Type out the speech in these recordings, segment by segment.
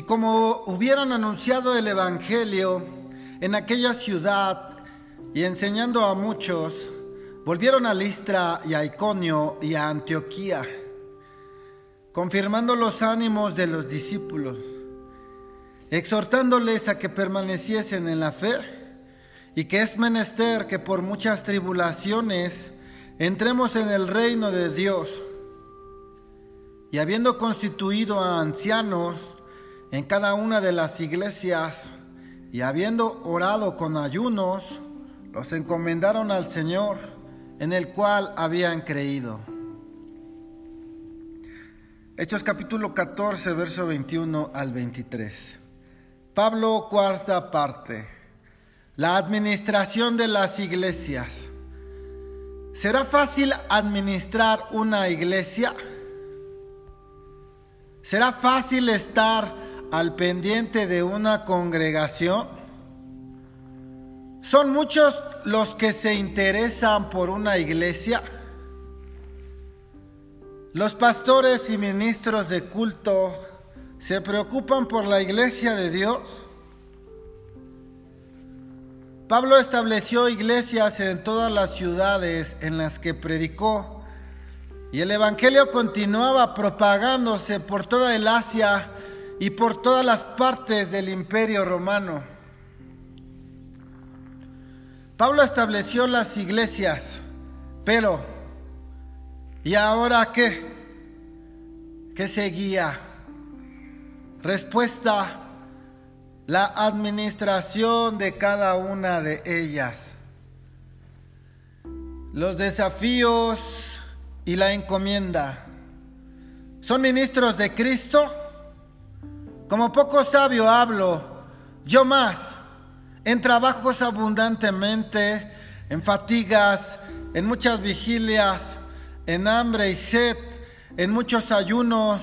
Y como hubieran anunciado el Evangelio en aquella ciudad y enseñando a muchos, volvieron a Listra y a Iconio y a Antioquía, confirmando los ánimos de los discípulos, exhortándoles a que permaneciesen en la fe y que es menester que por muchas tribulaciones entremos en el reino de Dios. Y habiendo constituido a ancianos en cada una de las iglesias, y habiendo orado con ayunos, los encomendaron al Señor, en el cual habían creído. Hechos capítulo 14, verso 21 al 23. Pablo, cuarta parte. La administración de las iglesias. ¿Será fácil administrar una iglesia? ¿Será fácil estar al pendiente de una congregación? ¿Son muchos los que se interesan por una iglesia? Los pastores y ministros de culto se preocupan por la iglesia de Dios. Pablo estableció iglesias en todas las ciudades en las que predicó y el Evangelio continuaba propagándose por toda el Asia y por todas las partes del imperio romano. Pablo estableció las iglesias, pero ¿y ahora qué? ¿Qué seguía? Respuesta, la administración de cada una de ellas. Los desafíos y la encomienda. ¿Son ministros de Cristo? Como poco sabio hablo, yo más, en trabajos abundantemente, en fatigas, en muchas vigilias, en hambre y sed, en muchos ayunos,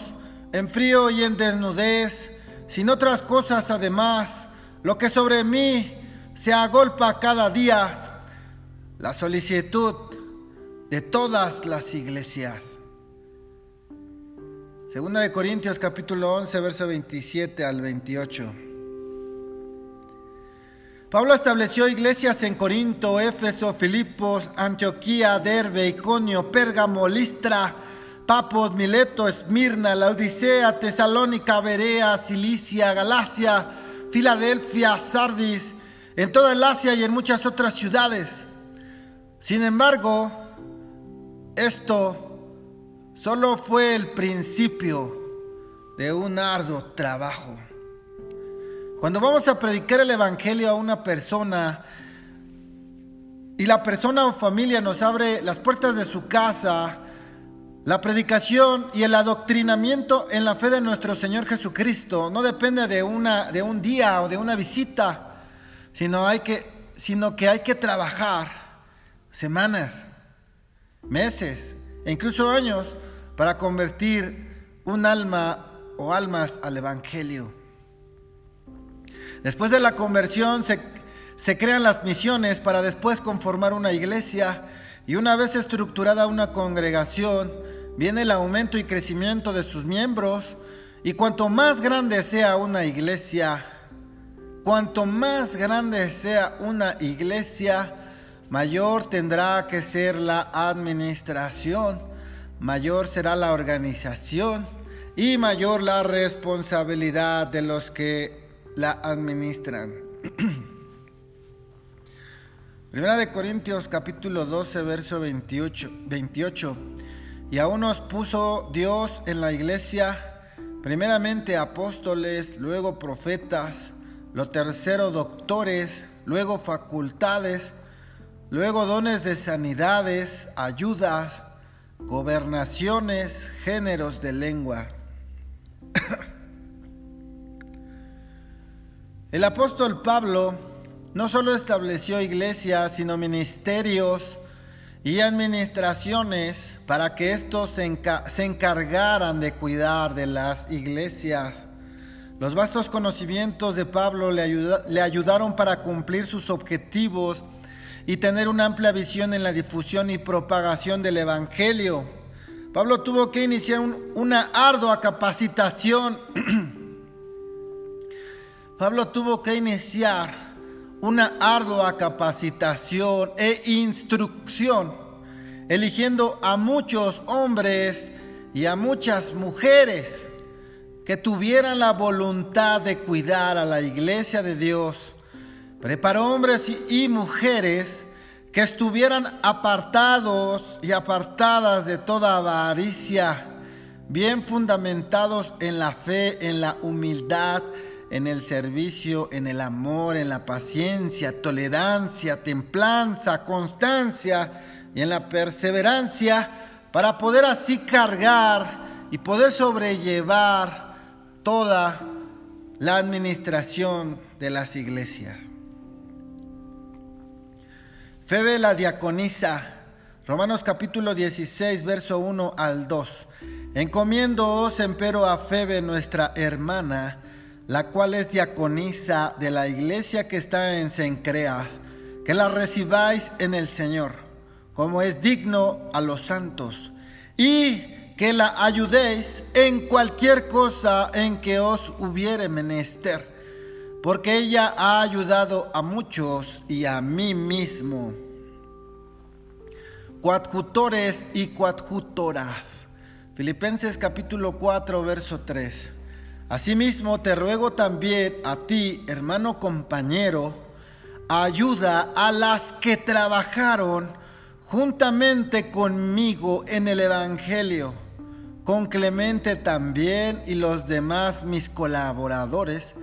en frío y en desnudez, sin otras cosas además, lo que sobre mí se agolpa cada día, la solicitud de todas las iglesias. Segunda de Corintios capítulo 11, verso 27 al 28. Pablo estableció iglesias en Corinto, Éfeso, Filipos, Antioquía, Derbe, Iconio, Pérgamo, Listra, Papos, Mileto, Esmirna, Laodicea, Tesalónica, Berea, Cilicia, Galacia, Filadelfia, Sardis, en toda el Asia y en muchas otras ciudades. Sin embargo, esto solo fue el principio de un arduo trabajo. Cuando vamos a predicar el Evangelio a una persona y la persona o familia nos abre las puertas de su casa, la predicación y el adoctrinamiento en la fe de nuestro Señor Jesucristo no depende de, una, de un día o de una visita, sino, hay que, sino que hay que trabajar semanas, meses e incluso años para convertir un alma o almas al Evangelio. Después de la conversión se, se crean las misiones para después conformar una iglesia y una vez estructurada una congregación, viene el aumento y crecimiento de sus miembros y cuanto más grande sea una iglesia, cuanto más grande sea una iglesia, mayor tendrá que ser la administración, mayor será la organización y mayor la responsabilidad de los que la administran. Primera de Corintios capítulo 12, verso 28. 28. Y aún nos puso Dios en la iglesia, primeramente apóstoles, luego profetas, lo tercero doctores, luego facultades, luego dones de sanidades, ayudas, gobernaciones, géneros de lengua. El apóstol Pablo no solo estableció iglesias, sino ministerios, y administraciones para que estos se, encargaran de cuidar de las iglesias. Los vastos conocimientos de Pablo le, le ayudaron para cumplir sus objetivos y tener una amplia visión en la difusión y propagación del Evangelio. Pablo tuvo que iniciar una ardua capacitación Pablo tuvo que iniciar una ardua capacitación e instrucción, eligiendo a muchos hombres y a muchas mujeres que tuvieran la voluntad de cuidar a la iglesia de Dios. Preparó hombres y mujeres que estuvieran apartados y apartadas de toda avaricia, bien fundamentados en la fe, en la humildad, en el servicio, en el amor, en la paciencia, tolerancia, templanza, constancia y en la perseverancia, para poder así cargar y poder sobrellevar toda la administración de las iglesias. Febe la diaconisa, Romanos capítulo 16, verso 1 al 2. Encomiéndoos empero a Febe nuestra hermana, la cual es diaconisa de la iglesia que está en Sencreas, que la recibáis en el Señor, como es digno a los santos, y que la ayudéis en cualquier cosa en que os hubiere menester porque ella ha ayudado a muchos y a mí mismo. Coadjutores y coadjutoras. Filipenses capítulo 4, verso 3. Asimismo te ruego también a ti, hermano compañero, ayuda a las que trabajaron juntamente conmigo en el Evangelio, con Clemente también y los demás mis colaboradores,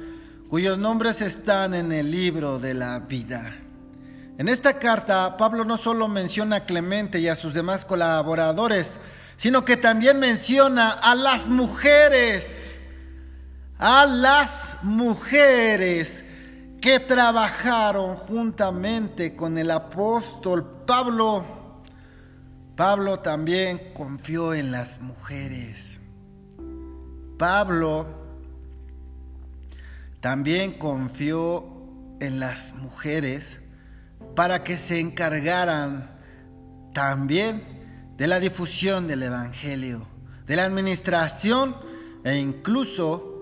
cuyos nombres están en el libro de la vida. En esta carta, Pablo no solo menciona a Clemente y a sus demás colaboradores, sino que también menciona a las mujeres, a las mujeres que trabajaron juntamente con el apóstol Pablo. Pablo también confió en las mujeres. Pablo también confió en las mujeres para que se encargaran también de la difusión del Evangelio, de la administración e incluso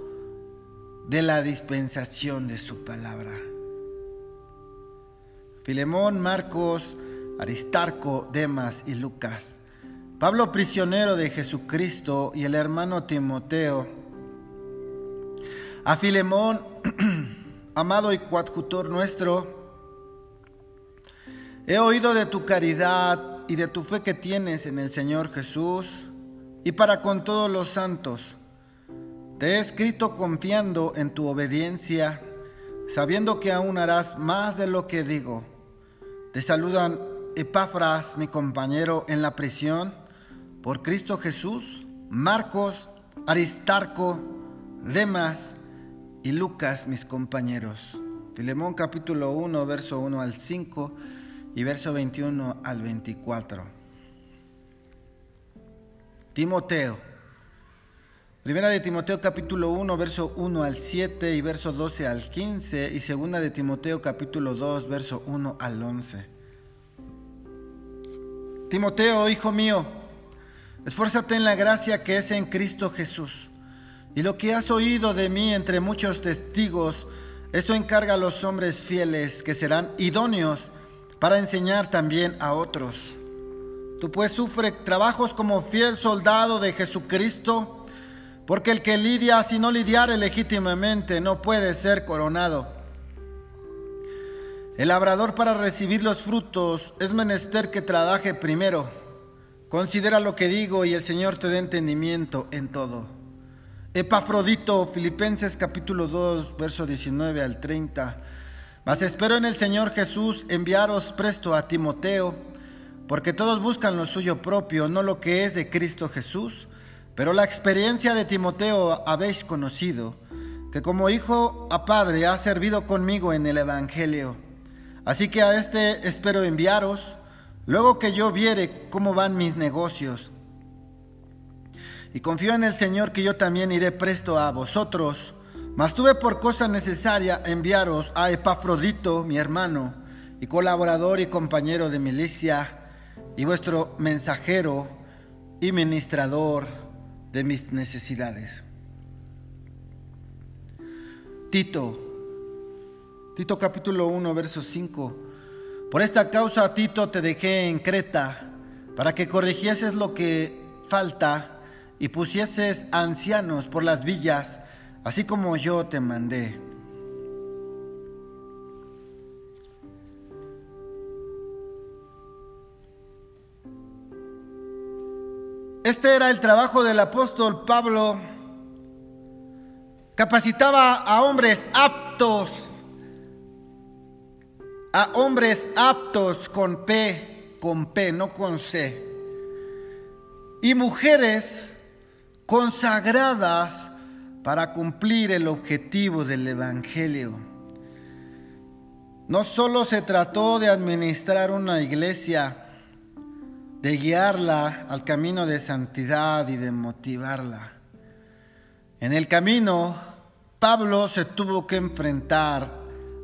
de la dispensación de su palabra. Filemón, Marcos, Aristarco, Demas y Lucas. Pablo prisionero de Jesucristo y el hermano Timoteo a Filemón, amado y coadjutor nuestro, he oído de tu caridad y de tu fe que tienes en el Señor Jesús y para con todos los santos. Te he escrito confiando en tu obediencia, sabiendo que aún harás más de lo que digo. Te saludan Epafras, mi compañero en la prisión, por Cristo Jesús, Marcos, Aristarco, Demas, y Lucas, mis compañeros. Filemón capítulo 1, verso 1 al 5 y verso 21 al 24. Timoteo. Primera de Timoteo capítulo 1, verso 1 al 7 y verso 12 al 15 y segunda de Timoteo capítulo 2, verso 1 al 11. Timoteo, hijo mío, esfuérzate en la gracia que es en Cristo Jesús. Y lo que has oído de mí entre muchos testigos, esto encarga a los hombres fieles que serán idóneos para enseñar también a otros. Tú pues sufre trabajos como fiel soldado de Jesucristo, porque el que lidia si no lidiare legítimamente no puede ser coronado. El labrador para recibir los frutos es menester que trabaje primero. Considera lo que digo y el Señor te dé entendimiento en todo. Epafrodito, Filipenses capítulo 2, verso 19 al 30. Mas espero en el Señor Jesús enviaros presto a Timoteo, porque todos buscan lo suyo propio, no lo que es de Cristo Jesús. Pero la experiencia de Timoteo habéis conocido, que como hijo a padre ha servido conmigo en el Evangelio. Así que a este espero enviaros, luego que yo viere cómo van mis negocios y confío en el Señor que yo también iré presto a vosotros. Mas tuve por cosa necesaria enviaros a Epafrodito, mi hermano, y colaborador y compañero de milicia, y vuestro mensajero y ministrador de mis necesidades. Tito, Tito capítulo 1, verso 5. Por esta causa, Tito, te dejé en Creta, para que corrigieses lo que falta y pusieses ancianos por las villas, así como yo te mandé. Este era el trabajo del apóstol Pablo. Capacitaba a hombres aptos, a hombres aptos con P, con P, no con C, y mujeres consagradas para cumplir el objetivo del Evangelio. No solo se trató de administrar una iglesia, de guiarla al camino de santidad y de motivarla. En el camino, Pablo se tuvo que enfrentar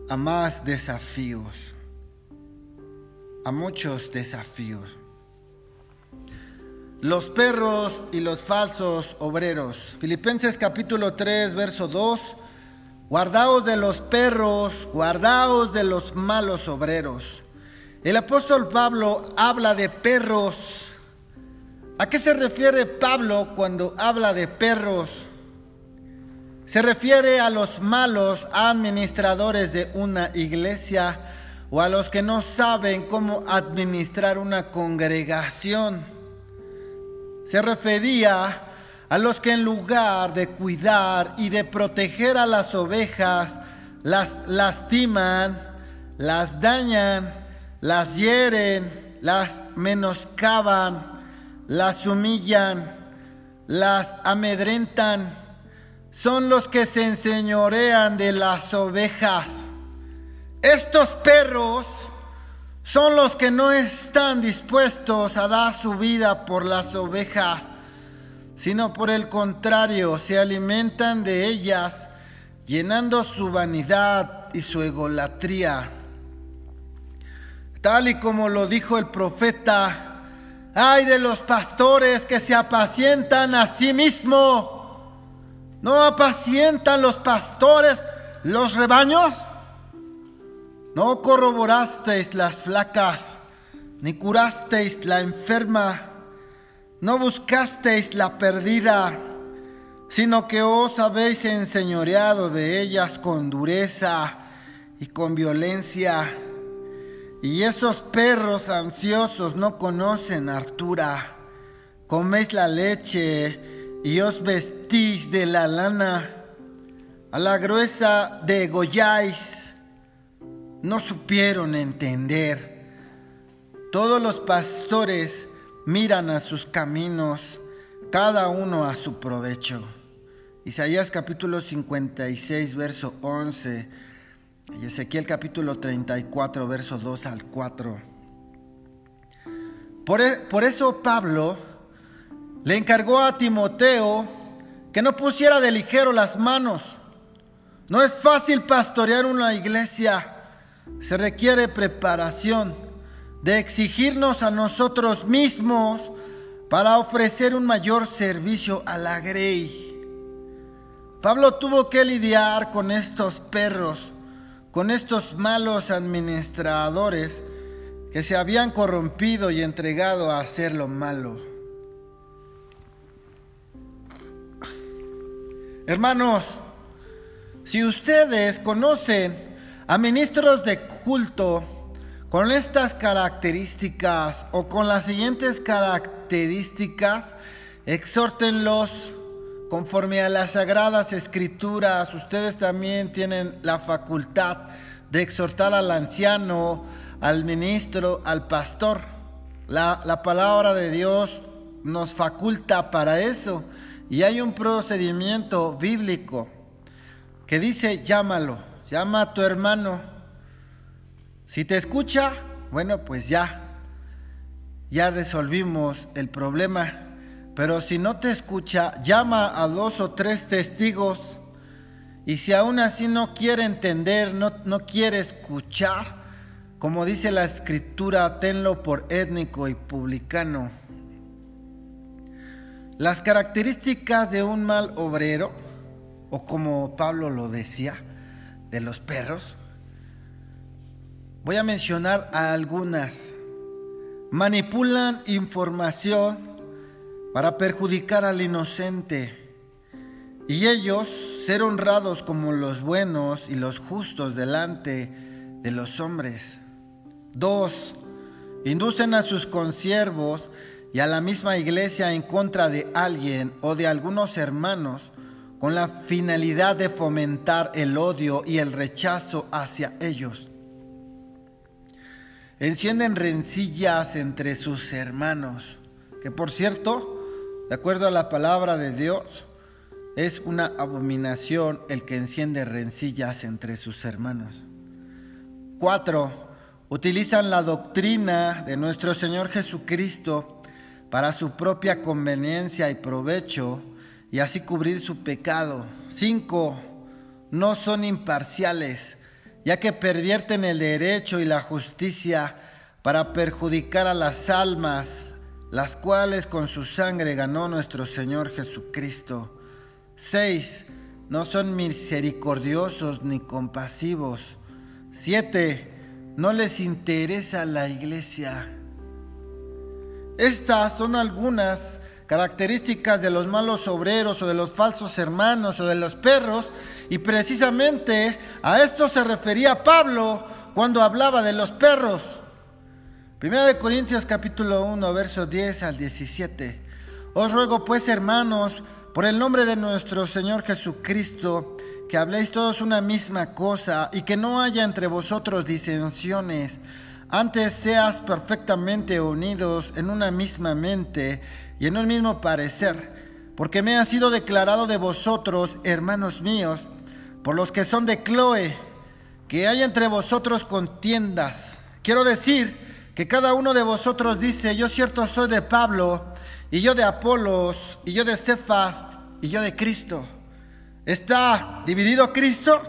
a más desafíos, a muchos desafíos. Los perros y los falsos obreros. Filipenses capítulo 3, verso 2. Guardaos de los perros, guardaos de los malos obreros el apóstol Pablo habla de perros. ¿A qué se refiere Pablo cuando habla de perros? Se refiere a los malos administradores de una iglesia o a los que no saben cómo administrar una congregación. Se refería a los que en lugar de cuidar y de proteger a las ovejas, las lastiman, las dañan las hieren, las menoscaban, las humillan, las amedrentan. Son los que se enseñorean de las ovejas. Estos perros son los que no están dispuestos a dar su vida por las ovejas, sino por el contrario, se alimentan de ellas, llenando su vanidad y su egolatría tal y como lo dijo el profeta, ay de los pastores que se apacientan a sí mismo. ¿No apacientan los pastores los rebaños? No corroborasteis las flacas, ni curasteis la enferma, no buscasteis la perdida, sino que os habéis enseñoreado de ellas con dureza y con violencia. Y esos perros ansiosos no conocen hartura. Coméis la leche y os vestís de la lana. A la gruesa degolláis. No supieron entender. Todos los pastores miran a sus caminos, cada uno a su provecho. Isaías capítulo 56, verso 11 y Ezequiel capítulo 34, versos 2 al 4. Por, e, por eso Pablo le encargó a Timoteo que no pusiera de ligero las manos. No es fácil pastorear una iglesia. Se requiere preparación de exigirnos a nosotros mismos para ofrecer un mayor servicio a la grey. Pablo tuvo que lidiar con estos perros con estos malos administradores que se habían corrompido y entregado a hacer lo malo. Hermanos, si ustedes conocen a ministros de culto con estas características o con las siguientes características, exhórtenlos conforme a las sagradas escrituras, ustedes también tienen la facultad de exhortar al anciano, al ministro, al pastor. La, la, palabra de Dios nos faculta para eso. Y hay un procedimiento bíblico que dice, llámalo, llama a tu hermano. Si te escucha, bueno, pues ya, ya resolvimos el problema. Pero si no te escucha, llama a dos o tres testigos. Y si aún así no quiere entender, no, no quiere escuchar, como dice la escritura, tenlo por étnico y publicano. Las características de un mal obrero, o como Pablo lo decía, de los perros, Voy a mencionar a algunas. Manipulan información para perjudicar al inocente y ellos ser honrados como los buenos y los justos delante de los hombres. Dos, inducen a sus consiervos y a la misma iglesia en contra de alguien o de algunos hermanos con la finalidad de fomentar el odio y el rechazo hacia ellos. Encienden rencillas entre sus hermanos, que por cierto, de acuerdo a la palabra de Dios, es una abominación el que enciende rencillas entre sus hermanos. Cuatro, utilizan la doctrina de nuestro Señor Jesucristo para su propia conveniencia y provecho y así cubrir su pecado. Cinco, no son imparciales, ya que pervierten el derecho y la justicia para perjudicar a las almas, las cuales con su sangre ganó nuestro Señor Jesucristo. 6. No son misericordiosos ni compasivos. 7. No les interesa la iglesia. Estas son algunas características de los malos obreros o de los falsos hermanos o de los perros y precisamente a esto se refería Pablo cuando hablaba de los perros. Primera de Corintios capítulo 1 versos 10 al 17. Os ruego pues hermanos por el nombre de nuestro Señor Jesucristo, que habléis todos una misma cosa y que no haya entre vosotros disensiones. Antes seas perfectamente unidos en una misma mente y en un mismo parecer, porque me ha sido declarado de vosotros, hermanos míos, por los que son de Cloe, que hay entre vosotros contiendas. Quiero decir que cada uno de vosotros dice, yo cierto soy de Pablo, y yo de Apolos, y yo de Cefas, y yo de Cristo. ¿Está dividido Cristo?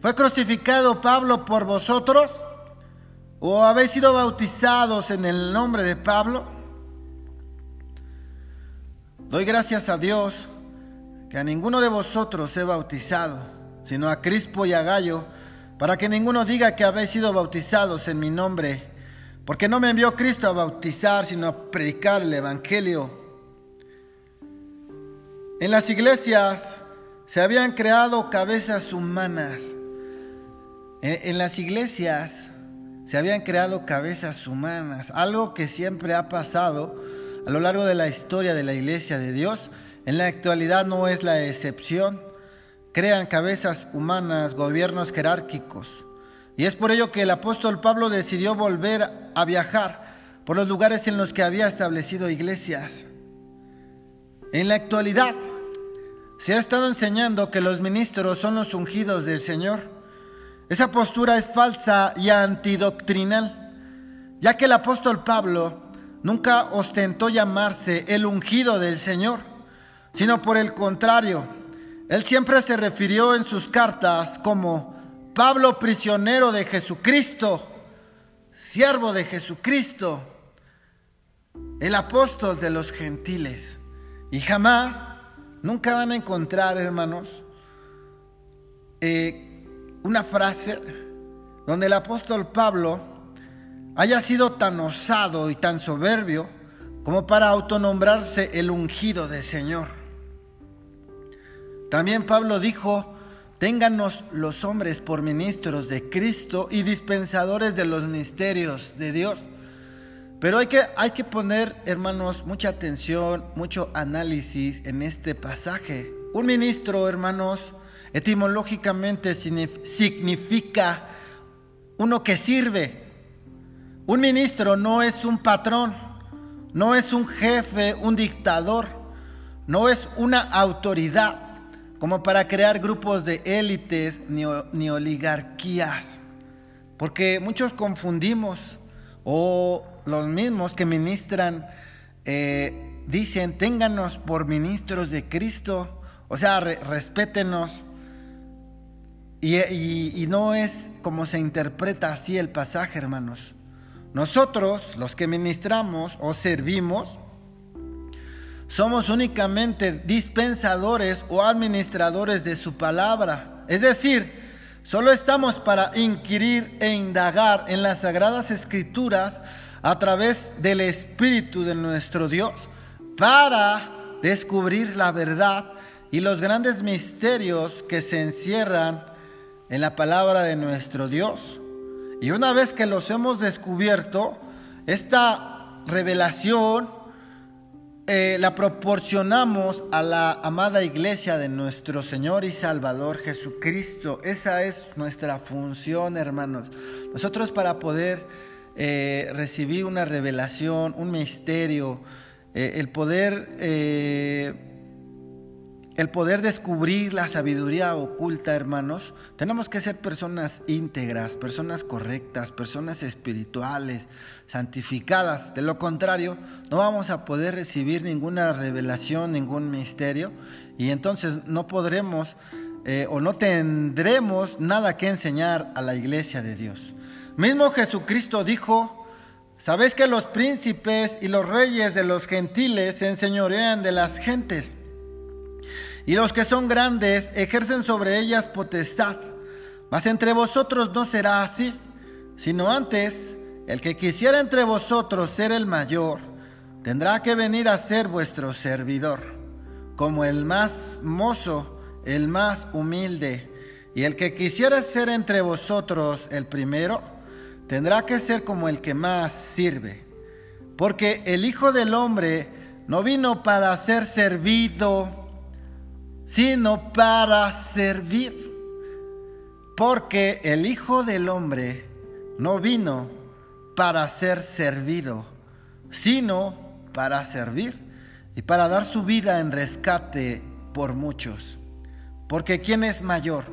¿Fue crucificado Pablo por vosotros? ¿O habéis sido bautizados en el nombre de Pablo? Doy gracias a Dios que a ninguno de vosotros he bautizado, sino a Crispo y a Gallo, para que ninguno diga que habéis sido bautizados en mi nombre porque no me envió Cristo a bautizar, sino a predicar el Evangelio. En las iglesias se habían creado cabezas humanas. En, las iglesias se habían creado cabezas humanas, algo que siempre ha pasado a lo largo de la historia de la iglesia de Dios. En la actualidad no es la excepción. Crean cabezas humanas, gobiernos jerárquicos. Y es por ello que el apóstol Pablo decidió volver a viajar por los lugares en los que había establecido iglesias. En la actualidad se ha estado enseñando que los ministros son los ungidos del Señor. Esa postura es falsa y antidoctrinal, ya que el apóstol Pablo nunca ostentó llamarse el ungido del Señor, sino por el contrario, él siempre se refirió en sus cartas como Pablo prisionero de Jesucristo, siervo de Jesucristo, el apóstol de los gentiles. Y jamás, nunca van a encontrar, hermanos, eh, una frase donde el apóstol Pablo haya sido tan osado y tan soberbio como para autonombrarse el ungido del Señor. También Pablo dijo, Ténganos los hombres por ministros de Cristo y dispensadores de los misterios de Dios. Pero hay que, hay que poner, hermanos, mucha atención, mucho análisis en este pasaje. Un ministro, hermanos, etimológicamente significa uno que sirve. Un ministro no es un patrón, no es un jefe, un dictador, no es una autoridad como para crear grupos de élites ni, oligarquías. Porque muchos confundimos o los mismos que ministran eh, dicen, ténganos por ministros de Cristo, o sea, respétenos. Y, y no es como se interpreta así el pasaje, hermanos. Nosotros, los que ministramos o servimos, somos únicamente dispensadores o administradores de su palabra. Es decir, Solo estamos para inquirir e indagar en las sagradas escrituras a través del Espíritu de nuestro Dios para descubrir la verdad y los grandes misterios que se encierran en la palabra de nuestro Dios. Y una vez que los hemos descubierto, esta revelación eh, la proporcionamos a la amada iglesia de nuestro Señor y Salvador Jesucristo. Esa es nuestra función, hermanos. Nosotros para poder eh, recibir una revelación, un misterio, eh, el poder el poder descubrir la sabiduría oculta, hermanos, tenemos que ser personas íntegras, personas correctas, personas espirituales, santificadas. De lo contrario, no vamos a poder recibir ninguna revelación, ningún misterio, y entonces no podremos eh, o no tendremos nada que enseñar a la iglesia de Dios. Mismo Jesucristo dijo, sabéis que los príncipes y los reyes de los gentiles se enseñorean de las gentes y los que son grandes ejercen sobre ellas potestad. Mas entre vosotros no será así, sino antes el que quisiera entre vosotros ser el mayor, tendrá que venir a ser vuestro servidor, como el más mozo, el más humilde. Y el que quisiera ser entre vosotros el primero, tendrá que ser como el que más sirve. Porque el Hijo del Hombre no vino para ser servido, sino para servir. Porque el Hijo del Hombre no vino para ser servido, sino para servir y para dar su vida en rescate por muchos. Porque ¿quién es mayor?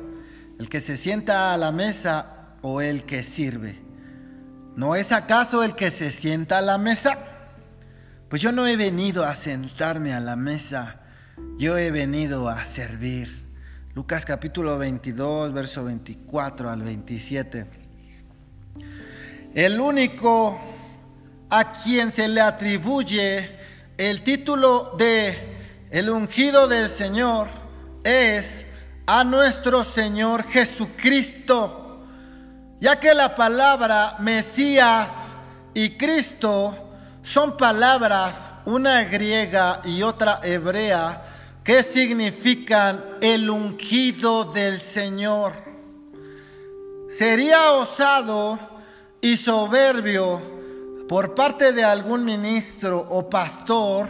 ¿El que se sienta a la mesa o el que sirve? ¿No es acaso el que se sienta a la mesa? Pues yo no he venido a sentarme a la mesa yo he venido a servir. Lucas capítulo 22, verso 24 al 27. El único a quien se le atribuye el título de el ungido del Señor es a nuestro Señor Jesucristo, ya que la palabra Mesías y Cristo son palabras, una griega y otra hebrea, que significan el ungido del Señor. Sería osado y soberbio por parte de algún ministro o pastor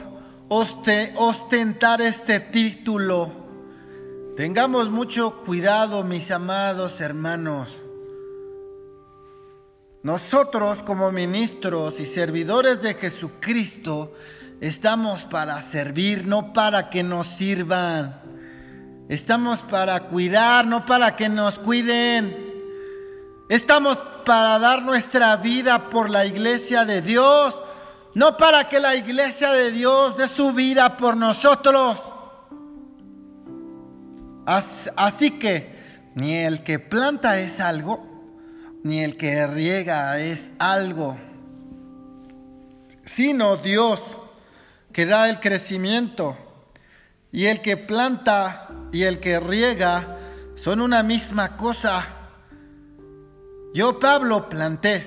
ostentar este título. Tengamos mucho cuidado, mis amados hermanos. Nosotros como ministros y servidores de Jesucristo estamos para servir, no para que nos sirvan. Estamos para cuidar, no para que nos cuiden. Estamos para dar nuestra vida por la iglesia de Dios, no para que la iglesia de Dios dé su vida por nosotros. Así que ni el que planta es algo, ni el que riega es algo, sino Dios que da el crecimiento. Y el que planta y el que riega son una misma cosa. Yo, Pablo, planté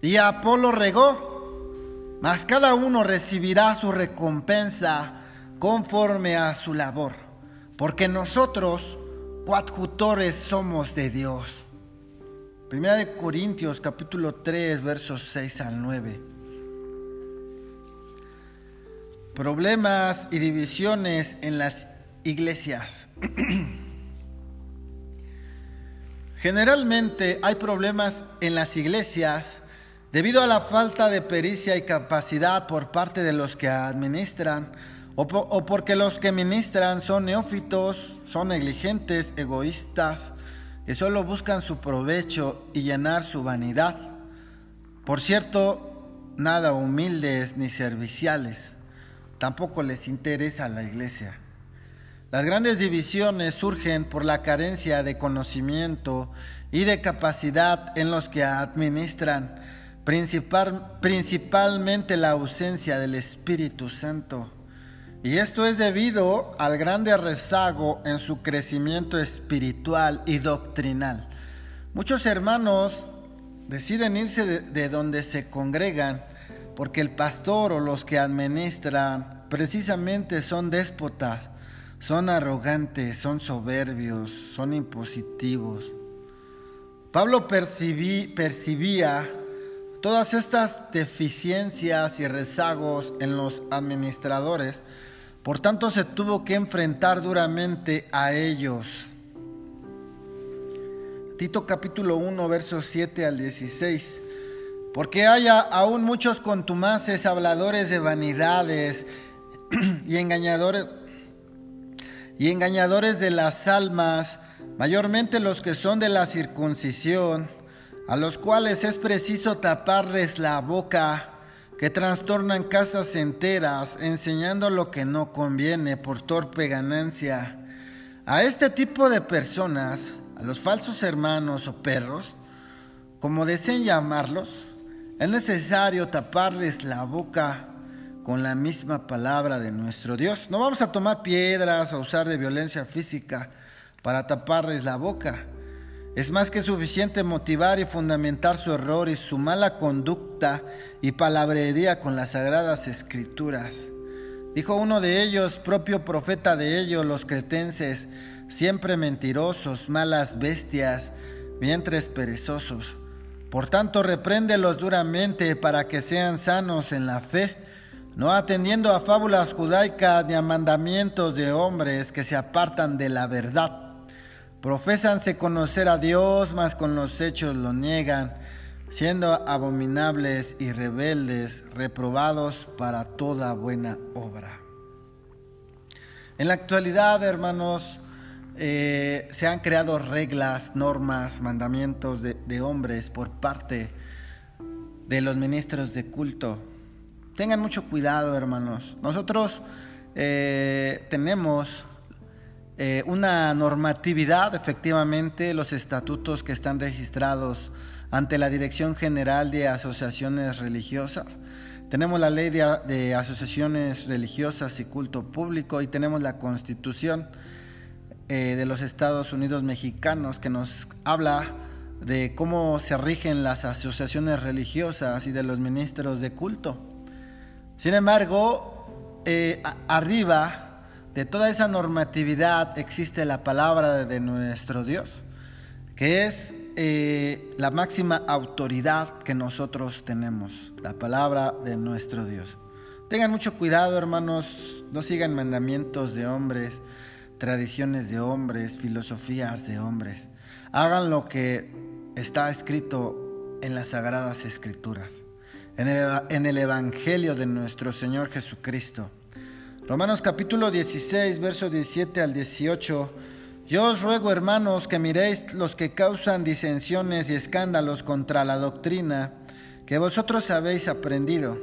y Apolo regó, mas cada uno recibirá su recompensa conforme a su labor, porque nosotros, coadjutores, somos de Dios. Primera de Corintios capítulo 3 versos 6 al 9. Problemas y divisiones en las iglesias. Generalmente hay problemas en las iglesias debido a la falta de pericia y capacidad por parte de los que administran o, porque los que ministran son neófitos, son negligentes, egoístas, que solo buscan su provecho y llenar su vanidad. Por cierto, nada humildes ni serviciales. Tampoco les interesa la iglesia. Las grandes divisiones surgen por la carencia de conocimiento y de capacidad en los que administran, principalmente la ausencia del Espíritu Santo. Y esto es debido al grande rezago en su crecimiento espiritual y doctrinal. Muchos hermanos deciden irse de, donde se congregan porque el pastor o los que administran precisamente son déspotas, son arrogantes, son soberbios, son impositivos. Pablo percibía todas estas deficiencias y rezagos en los administradores, por tanto se tuvo que enfrentar duramente a ellos. Tito capítulo 1, versos 7 al 16. Porque haya aún muchos contumaces, habladores de vanidades y engañadores y engañadores de las almas, mayormente los que son de la circuncisión, a los cuales es preciso taparles la boca, que trastornan casas enteras, enseñando lo que no conviene por torpe ganancia. A este tipo de personas a los falsos hermanos o perros, como deseen llamarlos, es necesario taparles la boca con la misma palabra de nuestro Dios. No vamos a tomar piedras o usar de violencia física para taparles la boca. Es más que suficiente motivar y fundamentar su error y su mala conducta y palabrería con las sagradas escrituras. Dijo uno de ellos, propio profeta de ellos, los cretenses, siempre mentirosos, malas bestias, vientres perezosos. Por tanto, repréndelos duramente para que sean sanos en la fe, no atendiendo a fábulas judaicas ni a mandamientos de hombres que se apartan de la verdad. Profésanse conocer a Dios, mas con los hechos lo niegan, siendo abominables y rebeldes, reprobados para toda buena obra. En la actualidad, hermanos, eh, se han creado reglas, normas, mandamientos de, hombres por parte de los ministros de culto. Tengan mucho cuidado, hermanos. Nosotros eh, tenemos eh, una normatividad, efectivamente, los estatutos que están registrados ante la Dirección General de Asociaciones Religiosas. Tenemos la ley de, de asociaciones religiosas y culto público y tenemos la Constitución eh, de los Estados Unidos mexicanos que nos habla de cómo se rigen las asociaciones religiosas y de los ministros de culto. Sin embargo, eh, arriba de toda esa normatividad existe la palabra de nuestro Dios, que es eh, la máxima autoridad que nosotros tenemos, la palabra de nuestro Dios. Tengan mucho cuidado, hermanos, no sigan mandamientos de hombres, tradiciones de hombres, filosofías de hombres. Hagan lo que está escrito en las sagradas escrituras, en el, Evangelio de nuestro Señor Jesucristo. Romanos capítulo 16, verso 17 al 18. Yo os ruego, hermanos, que miréis los que causan disensiones y escándalos contra la doctrina que vosotros habéis aprendido,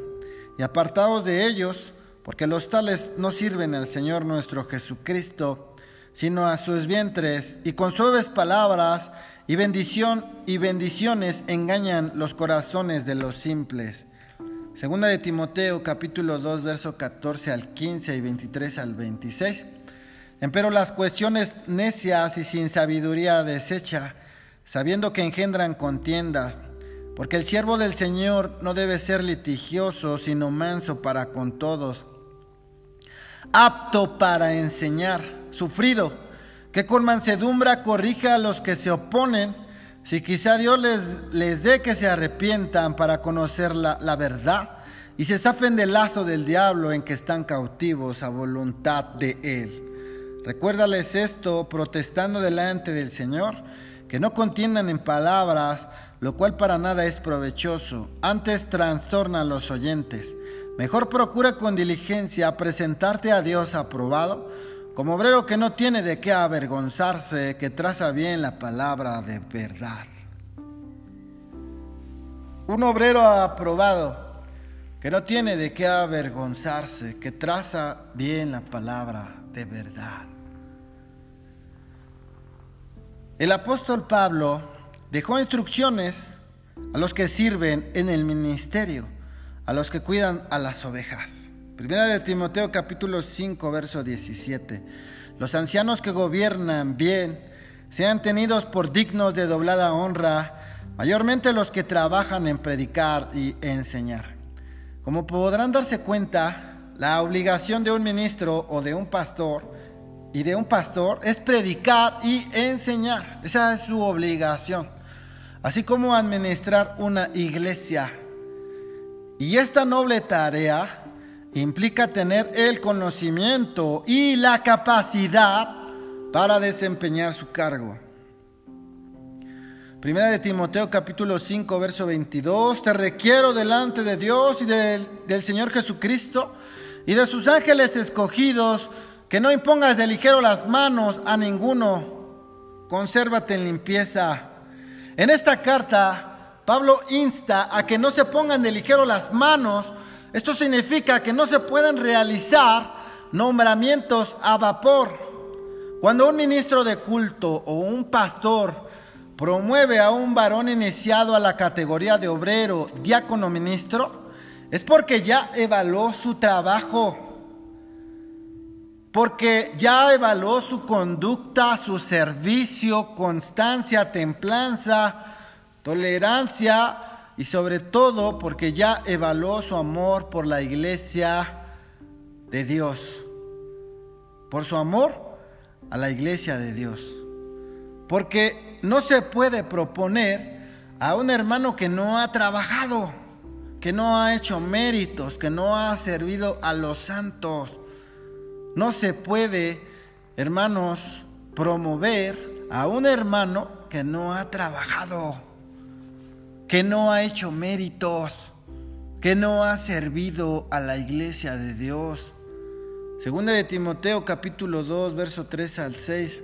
y apartaos de ellos, porque los tales no sirven al Señor nuestro Jesucristo, sino a sus vientres, y con suaves palabras y bendición y bendiciones engañan los corazones de los simples. Segunda de Timoteo capítulo 2 verso 14 al 15 y 23 al 26. Empero las cuestiones necias y sin sabiduría desecha, sabiendo que engendran contiendas, porque el siervo del Señor no debe ser litigioso, sino manso para con todos apto para enseñar, sufrido, que con mansedumbre corrija a los que se oponen, si quizá Dios les, dé que se arrepientan para conocer la, la verdad y se zafen del lazo del diablo en que están cautivos a voluntad de Él. Recuérdales esto, protestando delante del Señor, que no contiendan en palabras, lo cual para nada es provechoso, antes trastorna a los oyentes Mejor procura con diligencia presentarte a Dios aprobado, como obrero que no tiene de qué avergonzarse, que traza bien la palabra de verdad. Un obrero aprobado, que no tiene de qué avergonzarse, que traza bien la palabra de verdad. El apóstol Pablo dejó instrucciones a los que sirven en el ministerio a los que cuidan a las ovejas. Primera de Timoteo capítulo 5, verso 17. Los ancianos que gobiernan bien sean tenidos por dignos de doblada honra, mayormente los que trabajan en predicar y enseñar. Como podrán darse cuenta, la obligación de un ministro o de un pastor y de un pastor es predicar y enseñar. Esa es su obligación. Así como administrar una iglesia. Y esta noble tarea implica tener el conocimiento y la capacidad para desempeñar su cargo. Primera de Timoteo capítulo 5 verso 22, te requiero delante de Dios y del, del Señor Jesucristo y de sus ángeles escogidos que no impongas de ligero las manos a ninguno, consérvate en limpieza. En esta carta, Pablo insta a que no se pongan de ligero las manos. Esto significa que no se pueden realizar nombramientos a vapor. Cuando un ministro de culto o un pastor promueve a un varón iniciado a la categoría de obrero, diácono, ministro, es porque ya evaluó su trabajo porque ya evaluó su conducta, su servicio, constancia, templanza, tolerancia y sobre todo porque ya evaluó su amor por la iglesia de Dios, por su amor a la iglesia de Dios. Porque no se puede proponer a un hermano que no ha trabajado, que no ha hecho méritos, que no ha servido a los santos. No se puede, hermanos, promover a un hermano que no ha trabajado, que no ha hecho méritos, que no ha servido a la iglesia de Dios. Segunda de Timoteo capítulo 2, verso 3 al 6.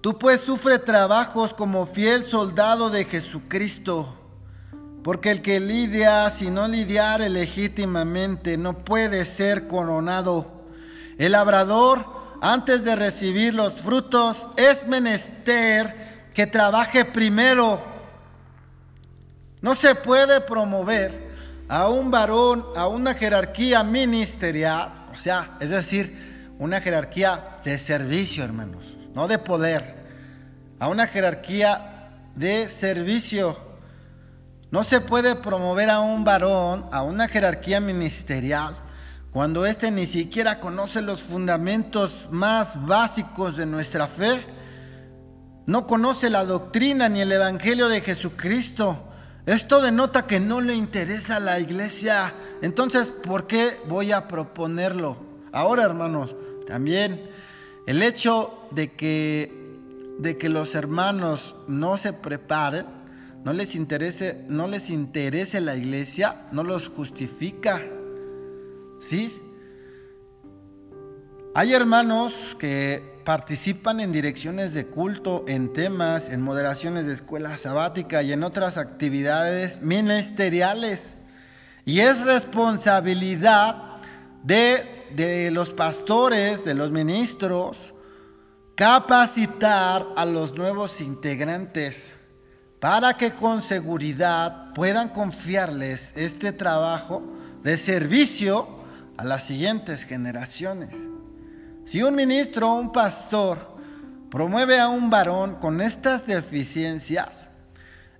Tú pues sufre trabajos como fiel soldado de Jesucristo. Porque el que lidia, si no lidiare legítimamente, no puede ser coronado. El labrador, antes de recibir los frutos, es menester que trabaje primero. No se puede promover a un varón a una jerarquía ministerial, o sea, es decir, una jerarquía de servicio, hermanos, no de poder, a una jerarquía de servicio no se puede promover a un varón a una jerarquía ministerial cuando éste ni siquiera conoce los fundamentos más básicos de nuestra fe. No conoce la doctrina ni el Evangelio de Jesucristo. Esto denota que no le interesa a la iglesia. Entonces, ¿por qué voy a proponerlo? Ahora, hermanos, también el hecho de que, de que los hermanos no se preparen no les interese, no les interese la iglesia, no los justifica. ¿Sí? Hay hermanos que participan en direcciones de culto, en temas, en moderaciones de escuela sabática y en otras actividades ministeriales. Y es responsabilidad de, de los pastores, de los ministros, capacitar a los nuevos integrantes para que con seguridad puedan confiarles este trabajo de servicio a las siguientes generaciones. Si un ministro o un pastor promueve a un varón con estas deficiencias,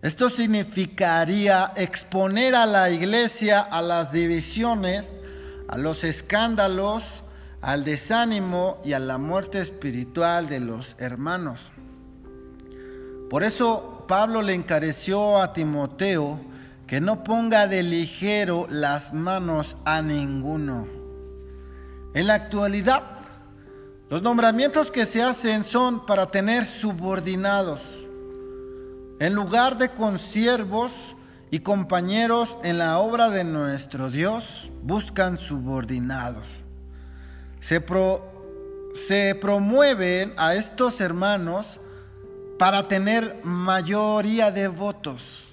esto significaría exponer a la iglesia a las divisiones, a los escándalos, al desánimo y a la muerte espiritual de los hermanos. Por eso Pablo le encareció a Timoteo que no ponga de ligero las manos a ninguno. En la actualidad, los nombramientos que se hacen son para tener subordinados, en lugar de consiervos y compañeros en la obra de nuestro Dios, buscan subordinados. Se, se promueven a estos hermanos para tener mayoría de votos.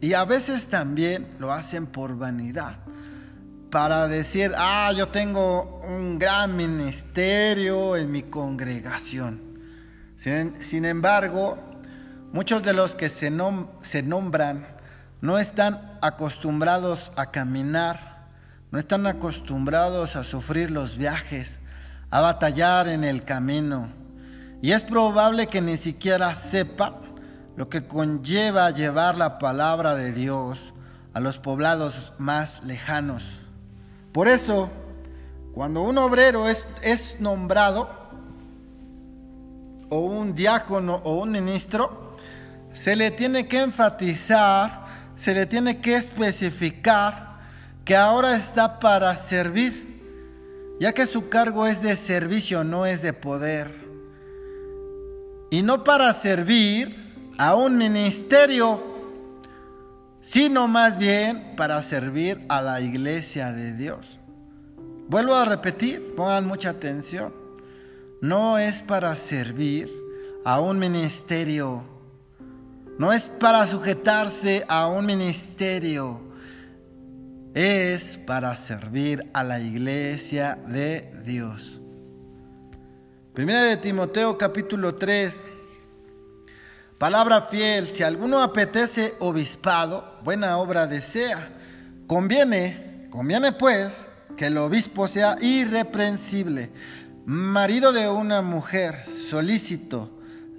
Y a veces también lo hacen por vanidad. Para decir, ah, yo tengo un gran ministerio en mi congregación. Sin, embargo, muchos de los que se, se nombran no están acostumbrados a caminar no están acostumbrados a sufrir los viajes, a batallar en el camino. Y es probable que ni siquiera sepan lo que conlleva llevar la palabra de Dios a los poblados más lejanos. Por eso, cuando un obrero es, es nombrado, o un diácono o un ministro, se le tiene que enfatizar, se le tiene que especificar que ahora está para servir, ya que su cargo es de servicio, no es de poder. Y no para servir a un ministerio sino más bien para servir a la iglesia de Dios. Vuelvo a repetir, pongan mucha atención. No es para servir a un ministerio, no es para sujetarse a un ministerio, es para servir a la iglesia de Dios. Primera de Timoteo capítulo 3 Palabra fiel, si alguno apetece obispado, buena obra desea. Conviene, conviene pues que el obispo sea irreprensible, marido de una mujer, solícito,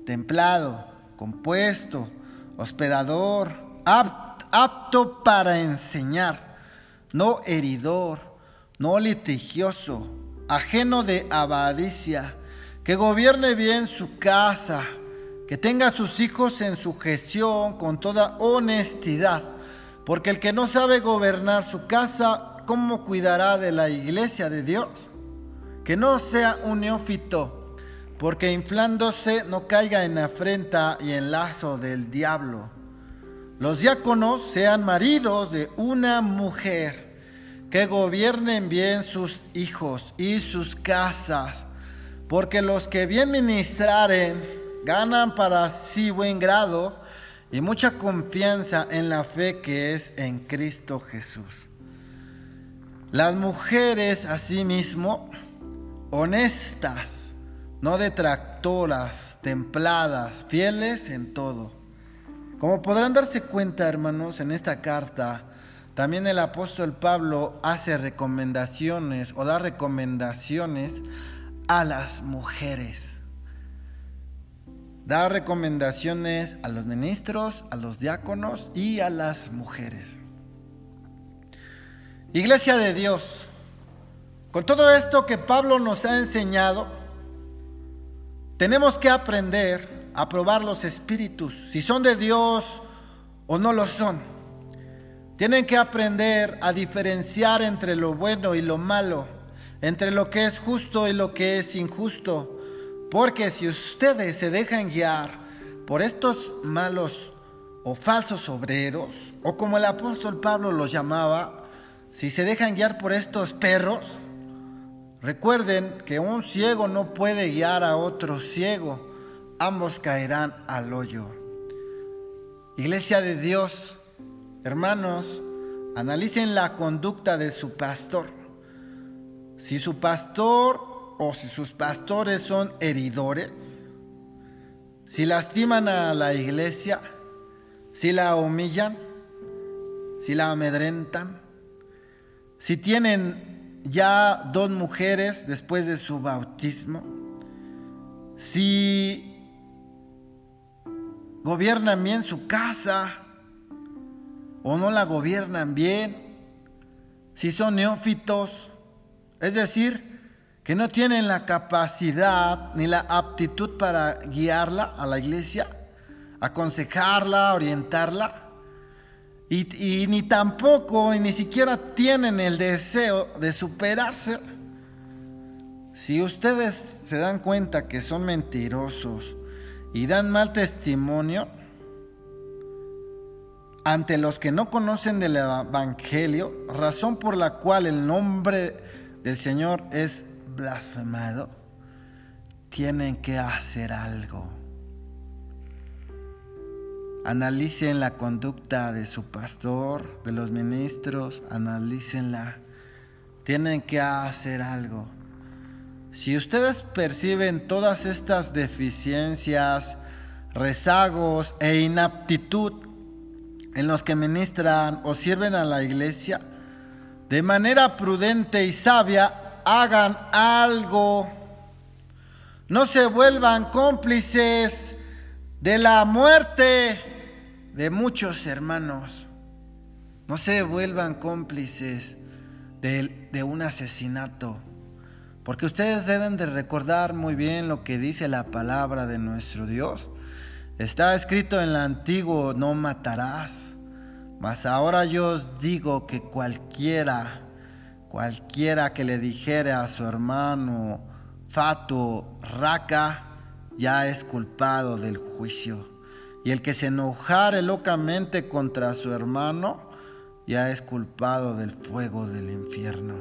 templado, compuesto, hospedador, apto para enseñar, no heridor, no litigioso, ajeno de avaricia, que gobierne bien su casa que tenga a sus hijos en sujeción con toda honestidad, porque el que no sabe gobernar su casa, ¿cómo cuidará de la iglesia de Dios? Que no sea un neófito, porque inflándose no caiga en afrenta y en lazo del diablo. Los diáconos sean maridos de una mujer, que gobiernen bien sus hijos y sus casas, porque los que bien ministraren, ganan para sí buen grado y mucha confianza en la fe que es en Cristo Jesús. Las mujeres asimismo, honestas, no detractoras, templadas, fieles en todo. Como podrán darse cuenta, hermanos, en esta carta, también el apóstol Pablo hace recomendaciones o da recomendaciones a las mujeres da recomendaciones a los ministros, a los diáconos y a las mujeres. Iglesia de Dios, con todo esto que Pablo nos ha enseñado, tenemos que aprender a probar los espíritus, si son de Dios o no lo son. Tienen que aprender a diferenciar entre lo bueno y lo malo, entre lo que es justo y lo que es injusto porque si ustedes se dejan guiar por estos malos o falsos obreros, o como el apóstol Pablo los llamaba, si se dejan guiar por estos perros, recuerden que un ciego no puede guiar a otro ciego, ambos caerán al hoyo. Iglesia de Dios, hermanos, analicen la conducta de su pastor. Si su pastor o si sus pastores son heridores, si lastiman a la iglesia, si la humillan, si la amedrentan, si tienen ya dos mujeres después de su bautismo, si gobiernan bien su casa o no la gobiernan bien, si son neófitos, es decir, que no tienen la capacidad ni la aptitud para guiarla a la iglesia, aconsejarla, orientarla, y, ni tampoco, y ni siquiera tienen el deseo de superarse. Si ustedes se dan cuenta que son mentirosos y dan mal testimonio ante los que no conocen del Evangelio, razón por la cual el nombre del Señor es blasfemado, tienen que hacer algo. Analicen la conducta de su pastor, de los ministros, analícenla. Tienen que hacer algo. Si ustedes perciben todas estas deficiencias, rezagos e inaptitud en los que ministran o sirven a la iglesia, de manera prudente y sabia, hagan algo. No se vuelvan cómplices de la muerte de muchos hermanos. No se vuelvan cómplices de, un asesinato. Porque ustedes deben de recordar muy bien lo que dice la palabra de nuestro Dios. Está escrito en el antiguo, no matarás. Mas ahora yo os digo que cualquiera, cualquiera que le dijere a su hermano, fatuo, raca, ya es culpado del juicio. Y el que se enojare locamente contra su hermano, ya es culpado del fuego del infierno.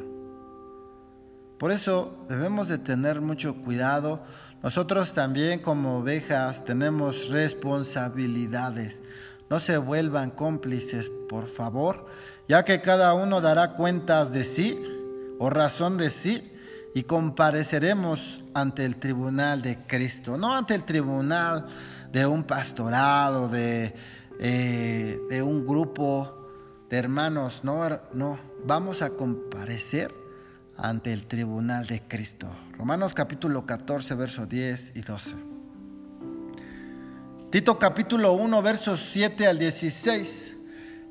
Por eso debemos de tener mucho cuidado. Nosotros también como ovejas tenemos responsabilidades. No se vuelvan cómplices, por favor, ya que cada uno dará cuentas de sí o razón de sí y compareceremos ante el tribunal de Cristo, no ante el tribunal de un pastorado, de, eh, de un grupo de hermanos, no, no, vamos a comparecer ante el tribunal de Cristo. Romanos capítulo 14, versos 10 y 12. Tito capítulo 1, versos 7 al 16.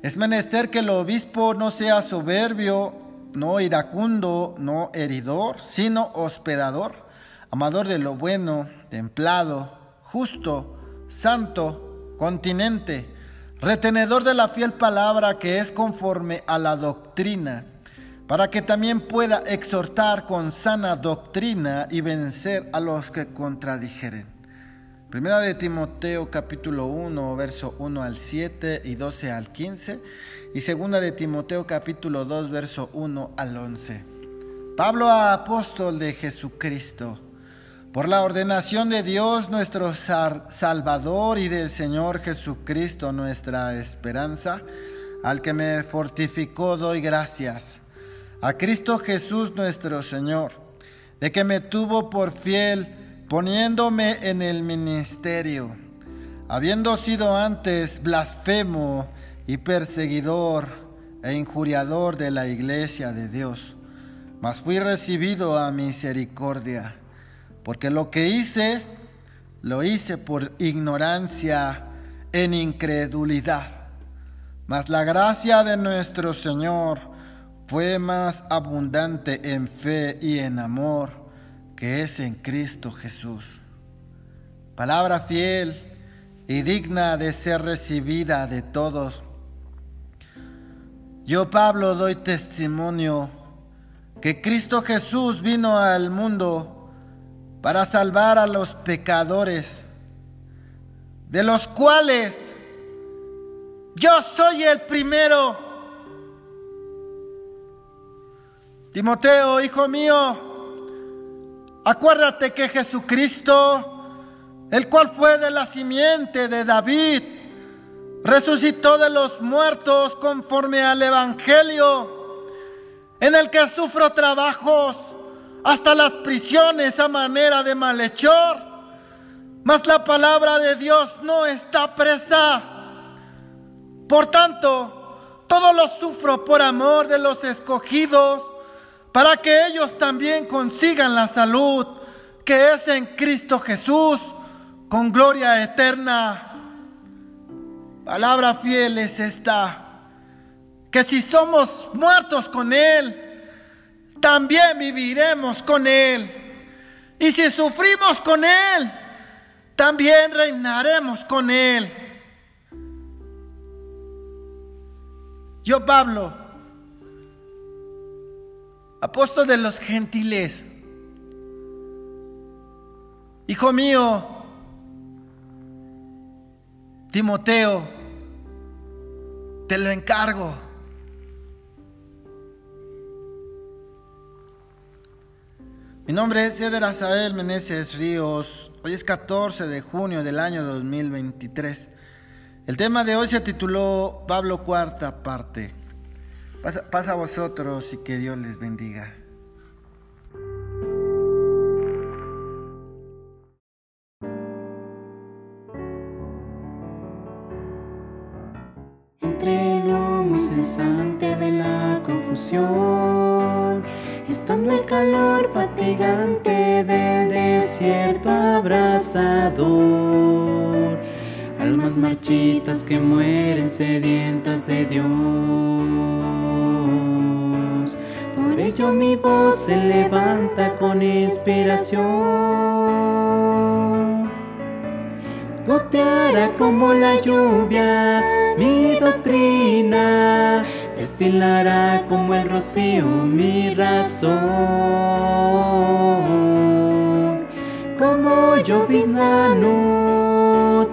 Es menester que el obispo no sea soberbio, no iracundo, no heridor, sino hospedador, amador de lo bueno, templado, justo, santo, continente, retenedor de la fiel palabra que es conforme a la doctrina, para que también pueda exhortar con sana doctrina y vencer a los que contradijeren. Primera de Timoteo capítulo 1, verso 1 al 7 y 12 al 15. Y segunda de Timoteo capítulo 2, verso 1 al 11. Pablo, apóstol de Jesucristo, por la ordenación de Dios nuestro Salvador y del Señor Jesucristo nuestra esperanza, al que me fortificó doy gracias. A Cristo Jesús nuestro Señor, de que me tuvo por fiel poniéndome en el ministerio, habiendo sido antes blasfemo y perseguidor e injuriador de la iglesia de Dios, mas fui recibido a misericordia, porque lo que hice, lo hice por ignorancia en incredulidad. Mas la gracia de nuestro Señor fue más abundante en fe y en amor que es en Cristo Jesús. Palabra fiel y digna de ser recibida de todos. Yo, Pablo, doy testimonio que Cristo Jesús vino al mundo para salvar a los pecadores, de los cuales yo soy el primero. Timoteo, hijo mío, Acuérdate que Jesucristo, el cual fue de la simiente de David, resucitó de los muertos conforme al Evangelio, en el que sufro trabajos hasta las prisiones a manera de malhechor, mas la palabra de Dios no está presa. Por tanto, todo lo sufro por amor de los escogidos para que ellos también consigan la salud que es en Cristo Jesús con gloria eterna. Palabra fiel es esta, que si somos muertos con Él, también viviremos con Él. Y si sufrimos con Él, también reinaremos con Él. Yo, Pablo, apóstol de los gentiles. Hijo mío, Timoteo, te lo encargo. Mi nombre es Eder Azael Meneses Ríos. Hoy es 14 de junio del año 2023. El tema de hoy se tituló Pablo Cuarta Parte. Pasa, a vosotros y que Dios les bendiga. Entre lo muy cesante de la confusión estando el calor fatigante del desierto abrasador. Almas marchitas que mueren sedientas de Dios. Ello mi voz se levanta con inspiración. Goteará como la lluvia mi doctrina, destilará como el rocío mi razón. Como llovizna nutrirá,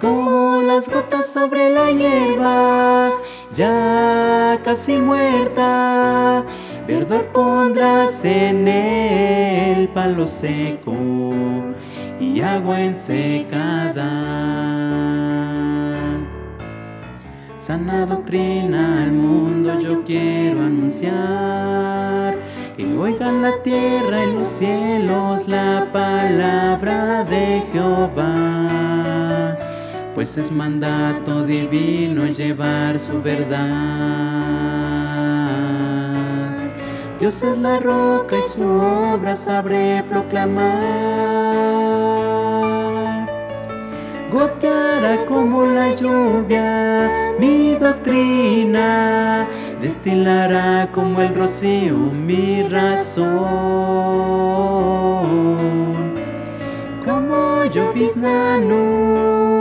como las gotas sobre la hierba, ya casi muerta, verdor pondrás en el palo seco y agua en secada. Sana doctrina al mundo yo quiero anunciar, que oigan la tierra y los cielos la palabra de Jehová, pues es mandato divino llevar su verdad. Dios es la roca y su obra sabré proclamar. Goteará como la lluvia mi doctrina, destilará como el rocío mi razón. Como llovizna nutrirá,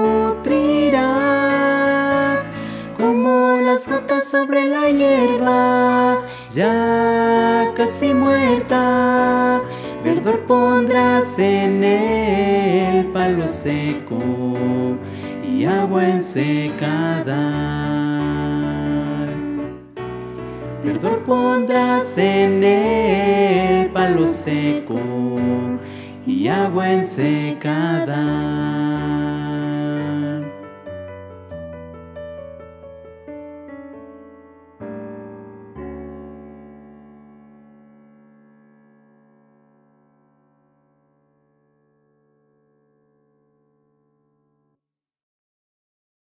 las gotas sobre la hierba, ya casi muerta, verdor pondrás en el palo seco y agua en secada. Verdor pondrás en el palo seco y agua en secada.